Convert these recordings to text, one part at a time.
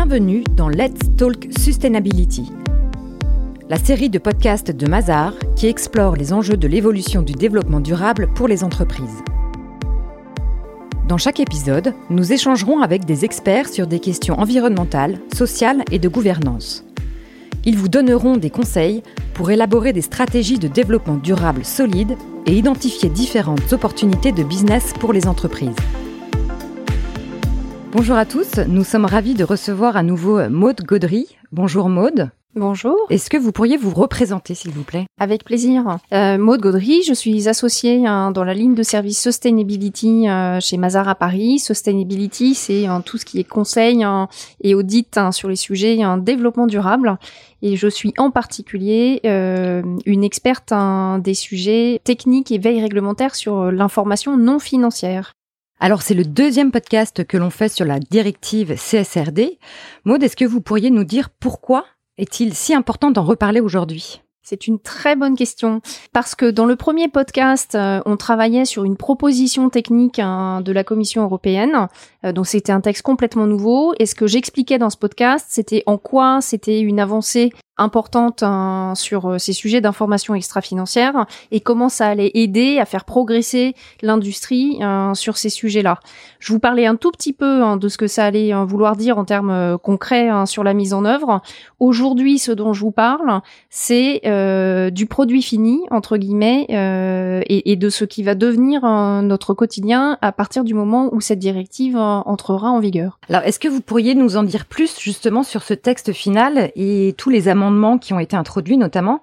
Bienvenue dans Let's Talk Sustainability, la série de podcasts de Mazar qui explore les enjeux de l'évolution du développement durable pour les entreprises. Dans chaque épisode, nous échangerons avec des experts sur des questions environnementales, sociales et de gouvernance. Ils vous donneront des conseils pour élaborer des stratégies de développement durable solides et identifier différentes opportunités de business pour les entreprises. Bonjour à tous, nous sommes ravis de recevoir à nouveau Maude Gaudry. Bonjour Maude. Bonjour. Est-ce que vous pourriez vous représenter, s'il vous plaît? Avec plaisir. Euh, Maude Gaudry, je suis associée hein, dans la ligne de service Sustainability euh, chez Mazar à Paris. Sustainability, c'est hein, tout ce qui est conseil hein, et audit sur les sujets développement durable. Et je suis en particulier euh, une experte des sujets techniques et veille réglementaire sur l'information non financière. Alors c'est le deuxième podcast que l'on fait sur la directive CSRD. Maud, est-ce que vous pourriez nous dire pourquoi est-il si important d'en reparler aujourd'hui? C'est une très bonne question parce que dans le premier podcast, euh, on travaillait sur une proposition technique hein, de la Commission européenne, donc c'était un texte complètement nouveau. Et ce que j'expliquais dans ce podcast, c'était en quoi c'était une avancée importante hein, sur euh, ces sujets d'information extra-financière et comment ça allait aider à faire progresser l'industrie hein, sur ces sujets-là. Je vous parlais un tout petit peu hein, de ce que ça allait vouloir dire en termes euh, concrets sur la mise en œuvre. Aujourd'hui, ce dont je vous parle, c'est euh, du produit fini entre guillemets et, et, de ce qui va devenir notre quotidien à partir du moment où cette directive entrera en vigueur. Alors, est-ce que vous pourriez nous en dire plus justement sur ce texte final et tous les amendements qui ont été introduits notamment?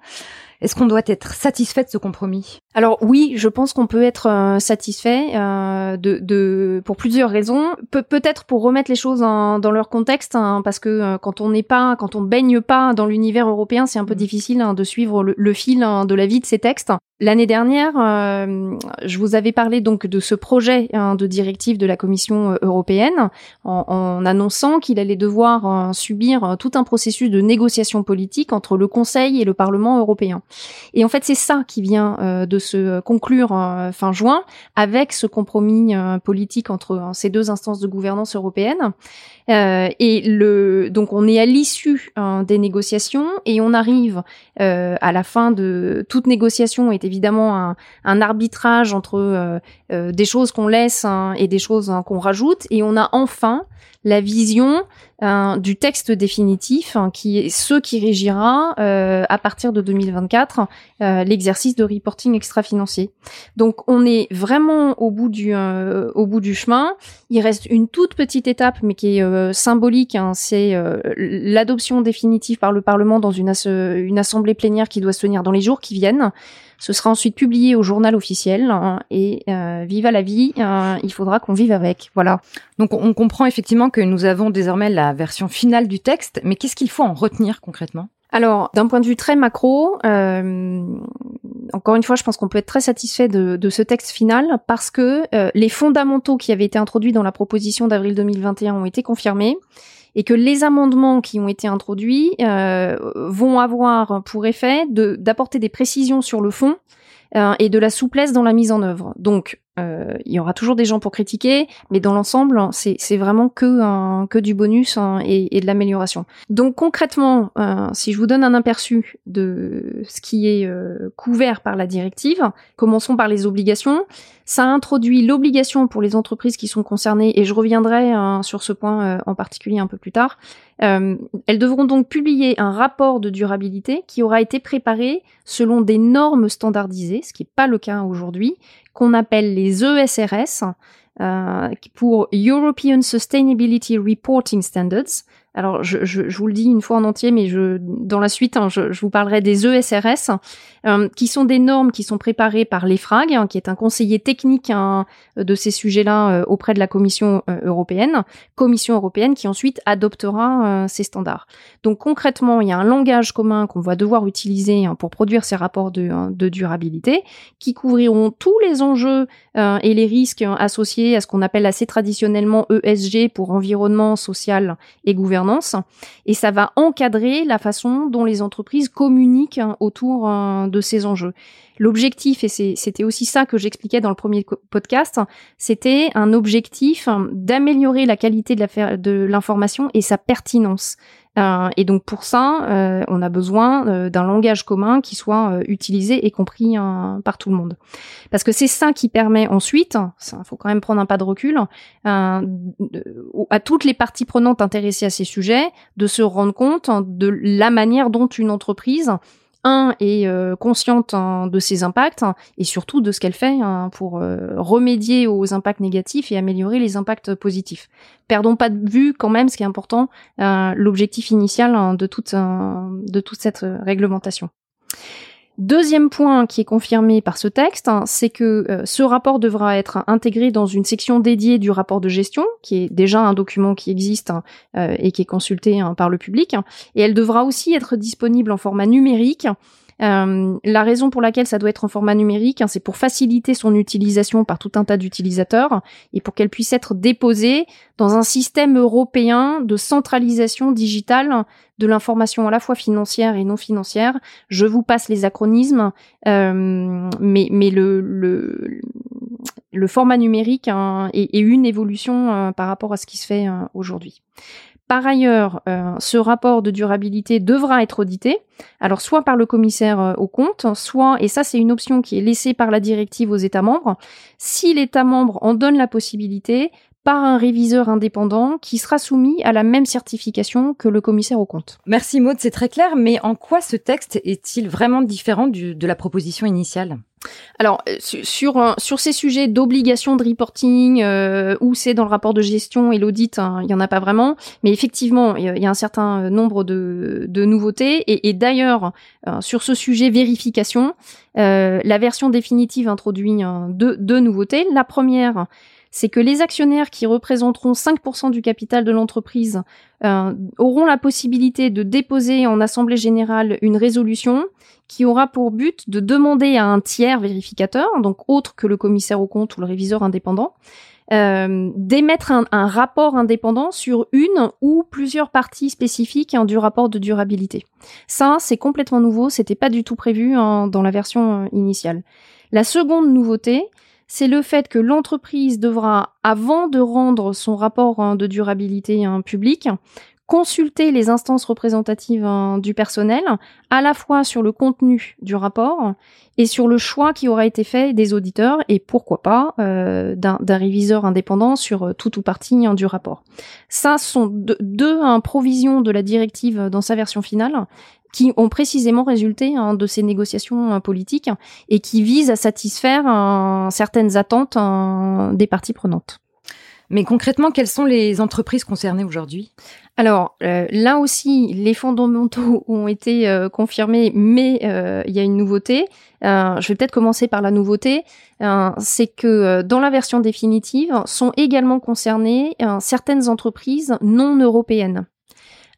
Est-ce qu'on doit être satisfait de ce compromis? Alors oui, je pense qu'on peut être euh, satisfait euh, de, de, pour plusieurs raisons. Pe peut-être pour remettre les choses dans leur contexte, hein, parce que euh, quand on n'est pas, quand on baigne pas dans l'univers européen, c'est un peu mmh. difficile hein, de suivre le, le fil hein, de la vie de ces textes. L'année dernière, je vous avais parlé donc de ce projet de directive de la Commission européenne en, annonçant qu'il allait devoir subir tout un processus de négociation politique entre le Conseil et le Parlement européen. Et en fait, c'est ça qui vient de se conclure fin juin avec ce compromis politique entre ces deux instances de gouvernance européenne. Et le donc on est à l'issue des négociations et on arrive à la fin de toute négociation était évidemment un, arbitrage entre euh, euh, des choses qu'on laisse hein, et des choses hein, qu'on rajoute. Et on a enfin la vision hein, du texte définitif, qui est ce qui régira euh, à partir de 2024 l'exercice de reporting extra-financier. Donc on est vraiment au bout du au bout du chemin. Il reste une toute petite étape, mais qui est symbolique. c'est l'adoption définitive par le Parlement dans une, une assemblée plénière qui doit se tenir dans les jours qui viennent. Ce sera ensuite publié au journal officiel hein, et euh, vive à la vie, hein, il faudra qu'on vive avec. Voilà. Donc on comprend effectivement que nous avons désormais la version finale du texte, mais qu'est-ce qu'il faut en retenir concrètement? Alors, d'un point de vue très macro, euh, encore une fois, je pense qu'on peut être très satisfait de, ce texte final parce que euh, les fondamentaux qui avaient été introduits dans la proposition d'avril 2021 ont été confirmés et que les amendements qui ont été introduits euh, vont avoir pour effet d'apporter des précisions sur le fond euh, et de la souplesse dans la mise en œuvre. Donc, euh, il y aura toujours des gens pour critiquer, mais dans l'ensemble, c'est vraiment que, que du bonus hein, et, de l'amélioration. Donc concrètement, euh, si je vous donne un aperçu de ce qui est euh, couvert par la directive, commençons par les obligations. Ça introduit l'obligation pour les entreprises qui sont concernées, et je reviendrai hein, sur ce point en particulier un peu plus tard. elles devront donc publier un rapport de durabilité qui aura été préparé selon des normes standardisées, ce qui n'est pas le cas aujourd'hui, qu'on appelle les ESRS, euh, pour European Sustainability Reporting Standards. Alors, je, vous le dis une fois en entier, mais dans la suite, hein, je, vous parlerai des ESRS, euh, qui sont des normes qui sont préparées par l'EFRAG, hein, qui est un conseiller technique hein, de ces sujets-là euh, auprès de la Commission euh, européenne, Commission européenne qui ensuite adoptera ces standards. Donc concrètement, il y a un langage commun qu'on va devoir utiliser pour produire ces rapports de, durabilité, qui couvriront tous les enjeux et les risques associés à ce qu'on appelle assez traditionnellement ESG pour environnement, social et gouvernance et ça va encadrer la façon dont les entreprises communiquent hein, autour de ces enjeux. L'objectif, et c'était aussi ça que j'expliquais dans le premier podcast, c'était un objectif d'améliorer la qualité de l'information et sa pertinence. Euh, et donc pour ça, euh, on a besoin euh, d'un langage commun qui soit utilisé et compris par tout le monde. Parce que c'est ça qui permet ensuite, il faut quand même prendre un pas de recul, à toutes les parties prenantes intéressées à ces sujets de se rendre compte de la manière dont une entreprise est euh, consciente hein, de ses impacts et surtout de ce qu'elle fait hein, pour euh, remédier aux impacts négatifs et améliorer les impacts positifs. Perdons pas de vue quand même ce qui est important, euh, l'objectif initial hein, de toute, de toute cette réglementation. Deuxième point qui est confirmé par ce texte, hein, c'est que euh, ce rapport devra être intégré dans une section dédiée du rapport de gestion, qui est déjà un document qui existe hein, euh, et qui est consulté hein, par le public, et elle devra aussi être disponible en format numérique euh, la raison pour laquelle ça doit être en format numérique, hein, c'est pour faciliter son utilisation par tout un tas d'utilisateurs et pour qu'elle puisse être déposée dans un système européen de centralisation digitale de l'information à la fois financière et non financière. Je vous passe les acronymes, euh, mais, le format numérique hein, est, une évolution euh, par rapport à ce qui se fait aujourd'hui. Par ailleurs, euh, ce rapport de durabilité devra être audité, alors soit par le commissaire euh, au compte, soit, et ça c'est une option qui est laissée par la directive aux États membres, si l'État membre en donne la possibilité, par un réviseur indépendant qui sera soumis à la même certification que le commissaire au compte. Merci Maud, c'est très clair, mais en quoi ce texte est-il vraiment différent de la proposition initiale? Alors euh, sur euh, sur ces sujets d'obligation de reporting euh, où c'est dans le rapport de gestion et l'audit, hein, il y en a pas vraiment, mais effectivement il y, a un certain nombre de, de nouveautés et, et d'ailleurs sur ce sujet vérification, la version définitive introduit deux, deux nouveautés. La première c'est que les actionnaires qui représenteront 5% du capital de l'entreprise euh, auront la possibilité de déposer en Assemblée générale une résolution qui aura pour but de demander à un tiers vérificateur, donc autre que le commissaire au compte ou le réviseur indépendant, euh, d'émettre un, rapport indépendant sur une ou plusieurs parties spécifiques hein, du rapport de durabilité. Ça, c'est complètement nouveau, c'était pas du tout prévu hein, dans la version euh, initiale. La seconde nouveauté, c'est le fait que l'entreprise devra, avant de rendre son rapport hein, de durabilité hein, public, consulter les instances représentatives hein, du personnel, à la fois sur le contenu du rapport et sur le choix qui aura été fait des auditeurs et pourquoi pas euh, d'un réviseur indépendant sur euh, tout ou partie du rapport. Ça sont deux, deux provisions de la directive dans sa version finale qui ont précisément résulté hein, de ces négociations euh, politiques et qui visent à satisfaire euh, certaines attentes euh, des parties prenantes. Mais concrètement, quelles sont les entreprises concernées aujourd'hui? Alors là aussi, les fondamentaux ont été confirmés, mais il y a une nouveauté. je vais peut-être commencer par la nouveauté. c'est que dans la version définitive sont également concernées certaines entreprises non européennes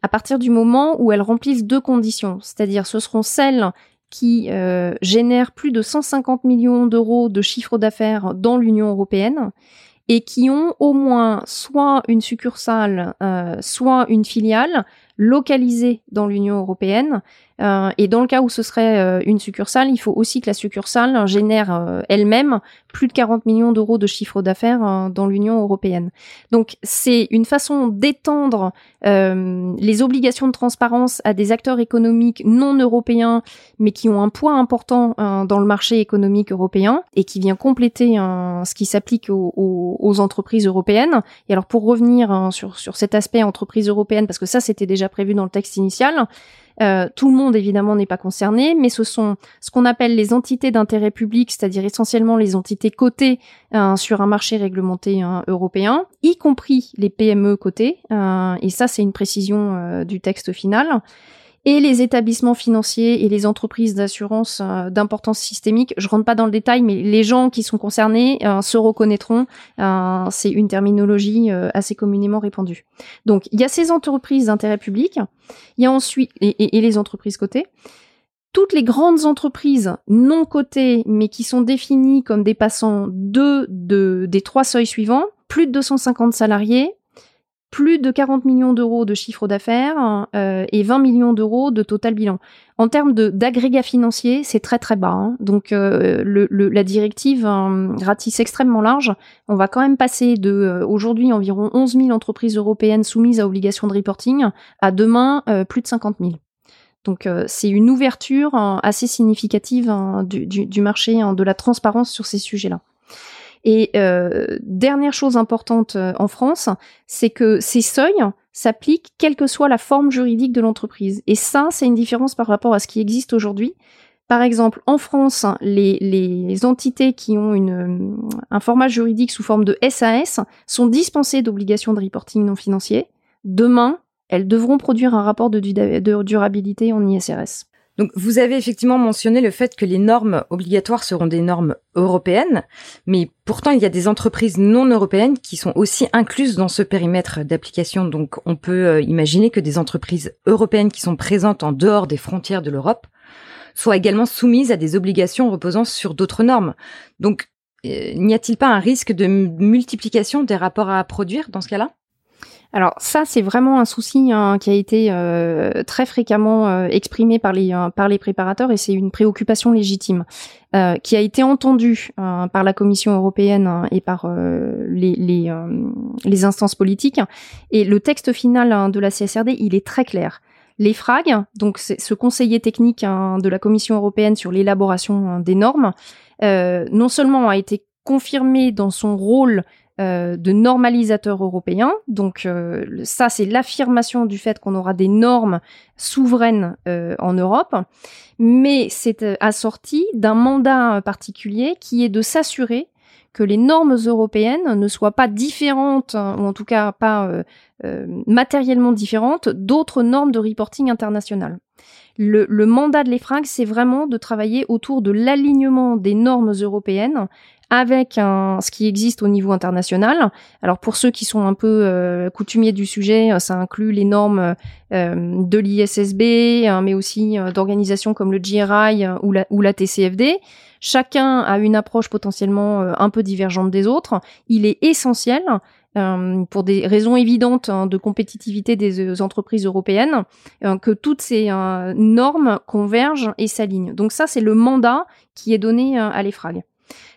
à partir du moment où elles remplissent deux conditions, c'est-à-dire ce seront celles qui euh, génèrent plus de 150 millions d'euros de chiffre d'affaires dans l'Union européenne et qui ont au moins soit une succursale, euh, soit une filiale localisée dans l'Union européenne euh, et dans le cas où ce serait euh, une succursale, il faut aussi que la succursale génère euh, elle-même plus de 40 millions d'euros de chiffre d'affaires dans l'Union européenne. Donc c'est une façon d'étendre les obligations de transparence à des acteurs économiques non européens, mais qui ont un poids important dans le marché économique européen et qui vient compléter ce qui s'applique aux, aux, entreprises européennes. Et alors pour revenir sur, sur cet aspect entreprise européenne, parce que ça c'était déjà prévu dans le texte initial, euh, tout le monde évidemment n'est pas concerné, mais ce sont ce qu'on appelle les entités d'intérêt public, c'est-à-dire essentiellement les entités cotées euh, sur un marché réglementé hein, européen, y compris les PME cotées. Euh, et ça, c'est une précision du texte final et les établissements financiers et les entreprises d'assurance euh, d'importance systémique. Je rentre pas dans le détail, mais les gens qui sont concernés euh, se reconnaîtront. Euh, c'est une terminologie assez communément répandue. Donc, il y a ces entreprises d'intérêt public. Il y a ensuite et, les entreprises cotées toutes les grandes entreprises non cotées, mais qui sont définies comme dépassant deux de, des trois seuils suivants, plus de 250 salariés, plus de 40 millions d'euros de chiffre d'affaires euh, et 20 millions d'euros de total bilan. En termes d'agrégat financier, c'est très très bas. Hein. Donc euh, la directive euh, ratisse extrêmement large. On va quand même passer de euh, aujourd'hui environ 11 000 entreprises européennes soumises à obligation de reporting à demain plus de 50 000. Donc c'est une ouverture assez significative hein, du, du, du, marché hein, de la transparence sur ces sujets-là. Et euh, dernière chose importante euh, en France, c'est que ces seuils s'appliquent quelle que soit la forme juridique de l'entreprise. Et ça, c'est une différence par rapport à ce qui existe aujourd'hui. Par exemple, en France, les, entités qui ont une, euh, un format juridique sous forme de SAS sont dispensées d'obligations de reporting non financier. Demain, elles devront produire un rapport de durabilité en ISRS. Donc, vous avez effectivement mentionné le fait que les normes obligatoires seront des normes européennes, mais pourtant il y a des entreprises non européennes qui sont aussi incluses dans ce périmètre d'application. Donc, on peut euh, imaginer que des entreprises européennes qui sont présentes en dehors des frontières de l'Europe soient également soumises à des obligations reposant sur d'autres normes. Donc, euh, n'y a-t-il pas un risque de multiplication des rapports à produire dans ce cas-là? Alors ça, c'est vraiment un souci hein, qui a été euh, très fréquemment euh, exprimé par les euh, par les préparateurs et c'est une préoccupation légitime qui a été entendue par la Commission européenne hein, et par les les, les, instances politiques. Et le texte final hein, de la CSRD, il est très clair. Les FRAG, donc ce conseiller technique de la Commission européenne sur l'élaboration des normes, non seulement a été confirmé dans son rôle euh, de normalisateurs européens. Donc euh, ça, c'est l'affirmation du fait qu'on aura des normes souveraines euh, en Europe, mais c'est assorti d'un mandat particulier qui est de s'assurer que les normes européennes ne soient pas différentes, ou en tout cas pas matériellement différentes, d'autres normes de reporting international. Le, le mandat de l'EFRAG, c'est vraiment de travailler autour de l'alignement des normes européennes avec un, ce qui existe au niveau international. Alors pour ceux qui sont un peu euh, coutumiers du sujet, euh, ça inclut les normes euh, de l'ISSB, hein, mais aussi d'organisations comme le GRI ou, la, ou la TCFD. Chacun a une approche potentiellement un peu divergente des autres. Il est essentiel pour des raisons évidentes hein, de compétitivité des entreprises européennes, que toutes ces normes convergent et s'alignent. Donc ça, c'est le mandat qui est donné à l'EFRAG.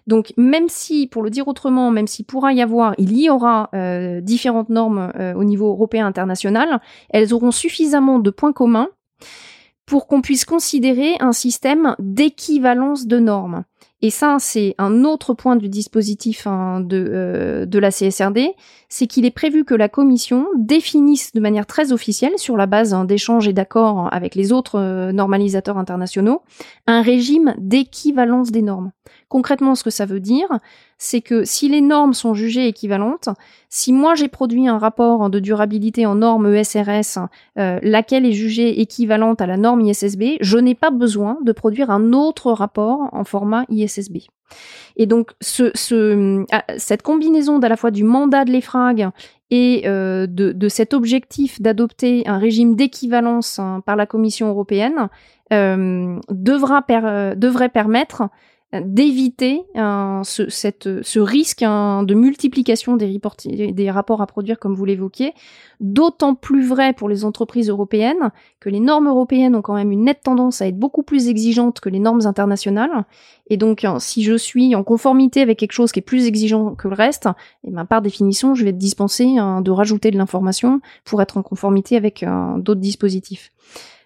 Donc même si, pour le dire autrement, même s'il pourra y avoir, il y aura euh, différentes normes euh, au niveau européen international, elles auront suffisamment de points communs pour qu'on puisse considérer un système d'équivalence de normes. Et ça, c'est un autre point du dispositif hein, de, euh, de la CSRD, c'est qu'il est prévu que la Commission définisse de manière très officielle, sur la base hein, d'échanges et d'accords avec les autres euh, normalisateurs internationaux, un régime d'équivalence des normes. Concrètement, ce que ça veut dire, c'est que si les normes sont jugées équivalentes, si moi j'ai produit un rapport de durabilité en norme ESRS, euh, laquelle est jugée équivalente à la norme ISSB, je n'ai pas besoin de produire un autre rapport en format ISSB. Et donc ah, cette combinaison d'à la fois du mandat de l'EFRAG et euh, de, cet objectif d'adopter un régime d'équivalence hein, par la Commission européenne euh, per, devrait permettre d'éviter ce, cette, ce risque hein, de multiplication des, des rapports à produire, comme vous l'évoquiez, d'autant plus vrai pour les entreprises européennes que les normes européennes ont quand même une nette tendance à être beaucoup plus exigeantes que les normes internationales. Et donc, hein, si je suis en conformité avec quelque chose qui est plus exigeant que le reste, eh ben, par définition, je vais être dispensé hein, de rajouter de l'information pour être en conformité avec d'autres dispositifs.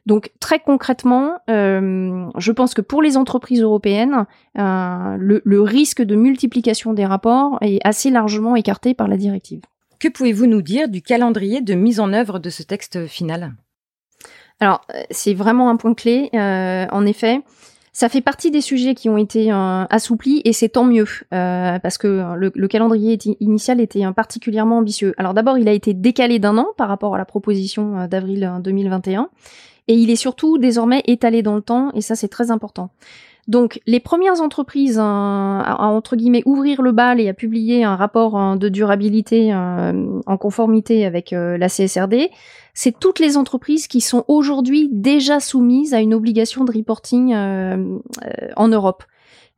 Donc très concrètement, euh, je pense que pour les entreprises européennes, euh, le, risque de multiplication des rapports est assez largement écarté par la directive. Que pouvez-vous nous dire du calendrier de mise en œuvre de ce texte final? Alors euh, c'est vraiment un point clé. en effet, ça fait partie des sujets qui ont été assouplis et c'est tant mieux parce que le, calendrier initial était particulièrement ambitieux. Alors d'abord, il a été décalé d'un an par rapport à la proposition d'avril 2021 et il est surtout désormais étalé dans le temps, et ça c'est très important. Donc les premières entreprises à, entre guillemets ouvrir le bal et à publier un rapport hein, de durabilité euh, en conformité avec euh, la CSRD, c'est toutes les entreprises qui sont aujourd'hui déjà soumises à une obligation de reporting euh, en Europe.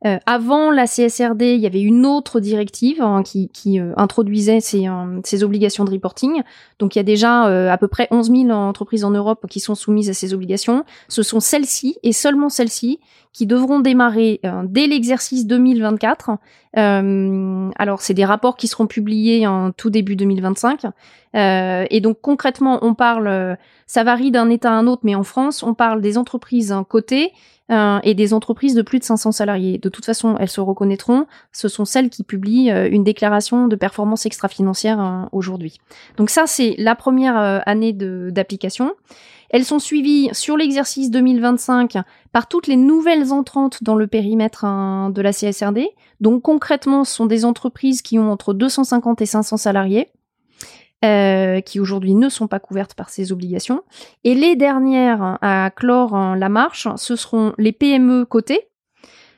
Euh, avant la CSRD, il y avait une autre directive hein, qui, qui euh, introduisait ces, euh, ces, obligations de reporting. Donc il y a déjà à peu près 11 000 entreprises en Europe qui sont soumises à ces obligations. Ce sont celles-ci et seulement celles-ci qui devront démarrer dès l'exercice 2024. alors c'est des rapports qui seront publiés en tout début 2025. et donc concrètement, on parle, ça varie d'un État à un autre, mais en France, on parle des entreprises cotées euh, et des entreprises de plus de 500 salariés. De toute façon, elles se reconnaîtront. Ce sont celles qui publient euh, une déclaration de performance extra-financière euh, aujourd'hui. Donc ça, c'est la première année d'application. Elles sont suivies sur l'exercice 2025 par toutes les nouvelles entrantes dans le périmètre de la CSRD. Donc concrètement, ce sont des entreprises qui ont entre 250 et 500 salariés. Euh, qui aujourd'hui ne sont pas couvertes par ces obligations. Et les dernières à clore la marche, ce seront les PME cotées,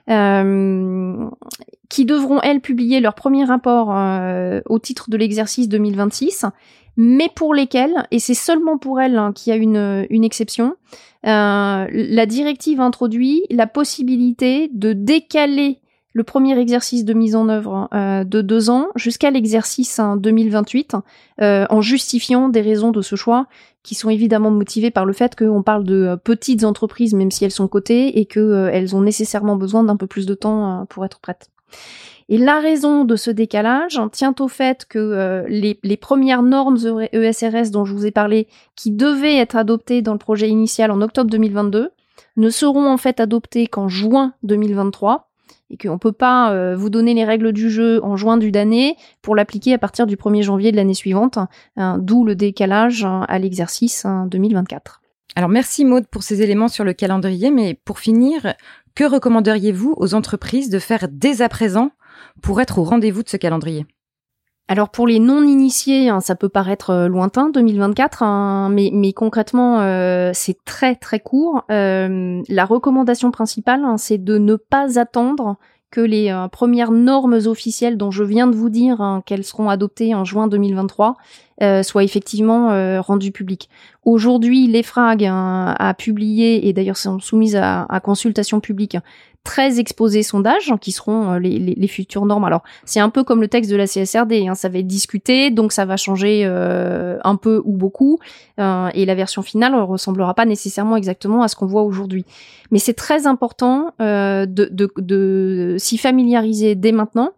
euh, qui devront, elles, publier leur premier rapport euh, au titre de l'exercice 2026, mais pour lesquelles, et c'est seulement pour elles hein, qu'il y a une, une exception, la directive introduit la possibilité de décaler le premier exercice de mise en œuvre euh, de deux ans jusqu'à l'exercice 2028, euh, en justifiant des raisons de ce choix qui sont évidemment motivées par le fait qu'on parle de euh, petites entreprises, même si elles sont cotées, et qu'elles ont nécessairement besoin d'un peu plus de temps pour être prêtes. Et la raison de ce décalage tient au fait que les, les, premières normes ESRS e dont je vous ai parlé, qui devaient être adoptées dans le projet initial en octobre 2022, ne seront en fait adoptées qu'en juin 2023 et qu'on ne peut pas euh, vous donner les règles du jeu en juin d'une année pour l'appliquer à partir du 1er janvier de l'année suivante, hein, d'où le décalage hein, à l'exercice 2024. Hein, Alors merci Maude pour ces éléments sur le calendrier, mais pour finir, que recommanderiez-vous aux entreprises de faire dès à présent pour être au rendez-vous de ce calendrier? Alors pour les non-initiés, ça peut paraître euh, lointain, 2024, mais, mais concrètement, euh, c'est très très court. Euh, la recommandation principale, c'est de ne pas attendre que les premières normes officielles dont je viens de vous dire qu'elles seront adoptées en juin 2023 soient effectivement rendues publiques. Aujourd'hui, l'EFRAG a publié, et d'ailleurs sont soumises à consultation publique, très exposés sondages qui seront euh, les, futures normes. Alors c'est un peu comme le texte de la CSRD, hein, ça va être discuté, donc ça va changer euh, un peu ou beaucoup, euh, et la version finale ne ressemblera pas nécessairement exactement à ce qu'on voit aujourd'hui. Mais c'est très important de, s'y familiariser dès maintenant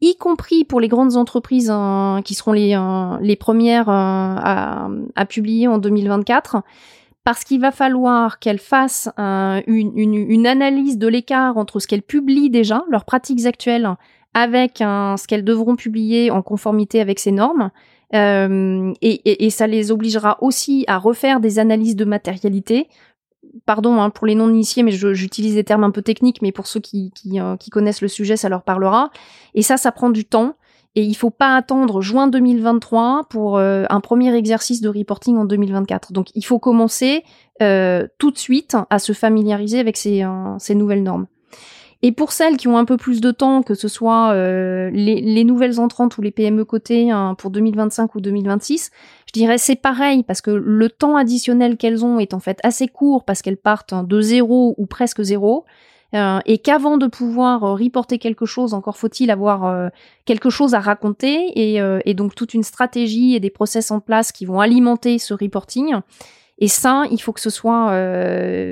y compris pour les grandes entreprises hein, qui seront les, premières à, publier en 2024 parce qu'il va falloir qu'elles fassent une, analyse de l'écart entre ce qu'elles publient déjà, leurs pratiques actuelles, avec ce qu'elles devront publier en conformité avec ces normes. Euh, et, ça les obligera aussi à refaire des analyses de matérialité. Pardon hein, pour les non-initiés, mais j'utilise des termes un peu techniques, mais pour ceux qui, euh, qui connaissent le sujet, ça leur parlera. Et ça, ça prend du temps. Et il faut pas attendre juin 2023 pour euh, un premier exercice de reporting en 2024. Donc il faut commencer euh, tout de suite à se familiariser avec ces, euh, ces, nouvelles normes. Et pour celles qui ont un peu plus de temps, que ce soit les, les, nouvelles entrantes ou les PME cotées hein, pour 2025 ou 2026, je dirais c'est pareil parce que le temps additionnel qu'elles ont est en fait assez court parce qu'elles partent de zéro ou presque zéro. Euh, et qu'avant de pouvoir euh, reporter quelque chose, encore faut-il avoir euh, quelque chose à raconter et, donc toute une stratégie et des process en place qui vont alimenter ce reporting. Et ça, il faut que ce soit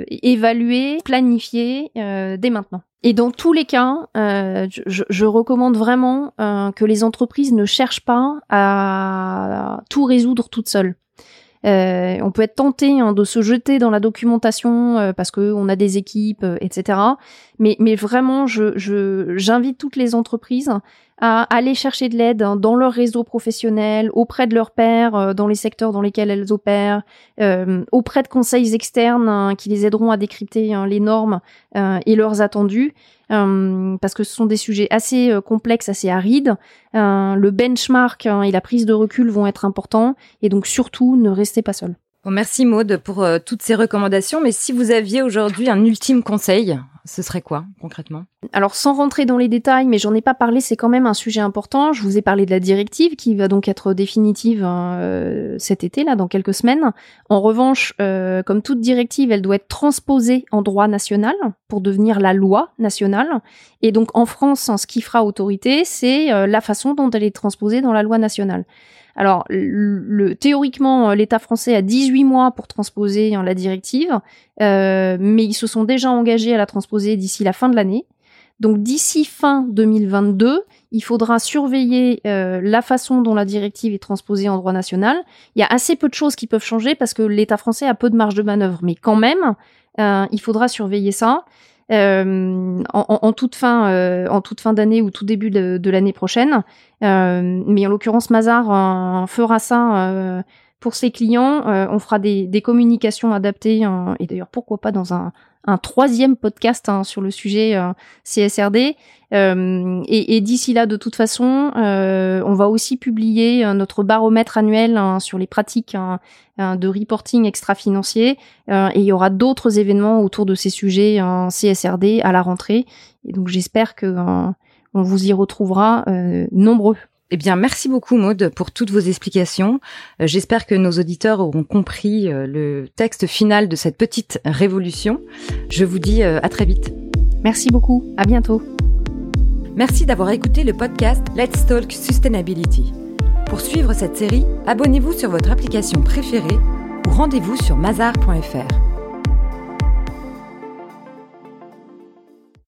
évalué, planifié dès maintenant. Et dans tous les cas, je, recommande vraiment que les entreprises ne cherchent pas à tout résoudre toutes seules. Euh, on peut être tenté hein, de se jeter dans la documentation euh, parce qu'on a des équipes, euh, etc. Mais, mais vraiment, je, j'invite toutes les entreprises à aller chercher de l'aide hein, dans leur réseau professionnel, auprès de leurs pairs, dans les secteurs dans lesquels elles opèrent, auprès de conseils externes hein, qui les aideront à décrypter les normes et leurs attendus. Euh, parce que ce sont des sujets assez euh, complexes, assez arides. Euh, le benchmark hein, et la prise de recul vont être importants, et donc surtout, ne restez pas seul. merci Maude pour toutes ces recommandations, mais si vous aviez aujourd'hui un ultime conseil ce serait quoi concrètement? Alors sans rentrer dans les détails, mais j'en ai pas parlé, c'est quand même un sujet important. Je vous ai parlé de la directive qui va donc être définitive hein, euh, cet été, là, dans quelques semaines. En revanche, euh, comme toute directive, elle doit être transposée en droit national pour devenir la loi nationale. Et donc en France, ce qui fera autorité, c'est euh, la façon dont elle est transposée dans la loi nationale. Alors, théoriquement, l'État français a 18 mois pour transposer hein, la directive, euh, mais ils se sont déjà engagés à la transposer d'ici la fin de l'année. Donc, d'ici fin 2022, il faudra surveiller euh, la façon dont la directive est transposée en droit national. Il y a assez peu de choses qui peuvent changer parce que l'État français a peu de marge de manœuvre, mais quand même, euh, il faudra surveiller ça. Euh, en, toute fin, euh, en toute fin d'année ou tout début de, l'année prochaine. Euh, mais en l'occurrence, Mazar fera ça pour ses clients. on fera des, des communications adaptées et d'ailleurs pourquoi pas dans un, un troisième podcast hein, sur le sujet euh, CSRD. Euh, et, et d'ici là, de toute façon, euh, on va aussi publier notre baromètre annuel hein, sur les pratiques hein, de reporting extra-financier. et il y aura d'autres événements autour de ces sujets CSRD à la rentrée. Et donc j'espère que on vous y retrouvera nombreux. Eh bien, merci beaucoup Maude pour toutes vos explications. Euh, j'espère que nos auditeurs auront compris euh, le texte final de cette petite révolution. Je vous dis euh, à très vite. Merci beaucoup. À bientôt. Merci d'avoir écouté le podcast Let's Talk Sustainability. Pour suivre cette série, abonnez-vous sur votre application préférée ou rendez-vous sur mazar.fr.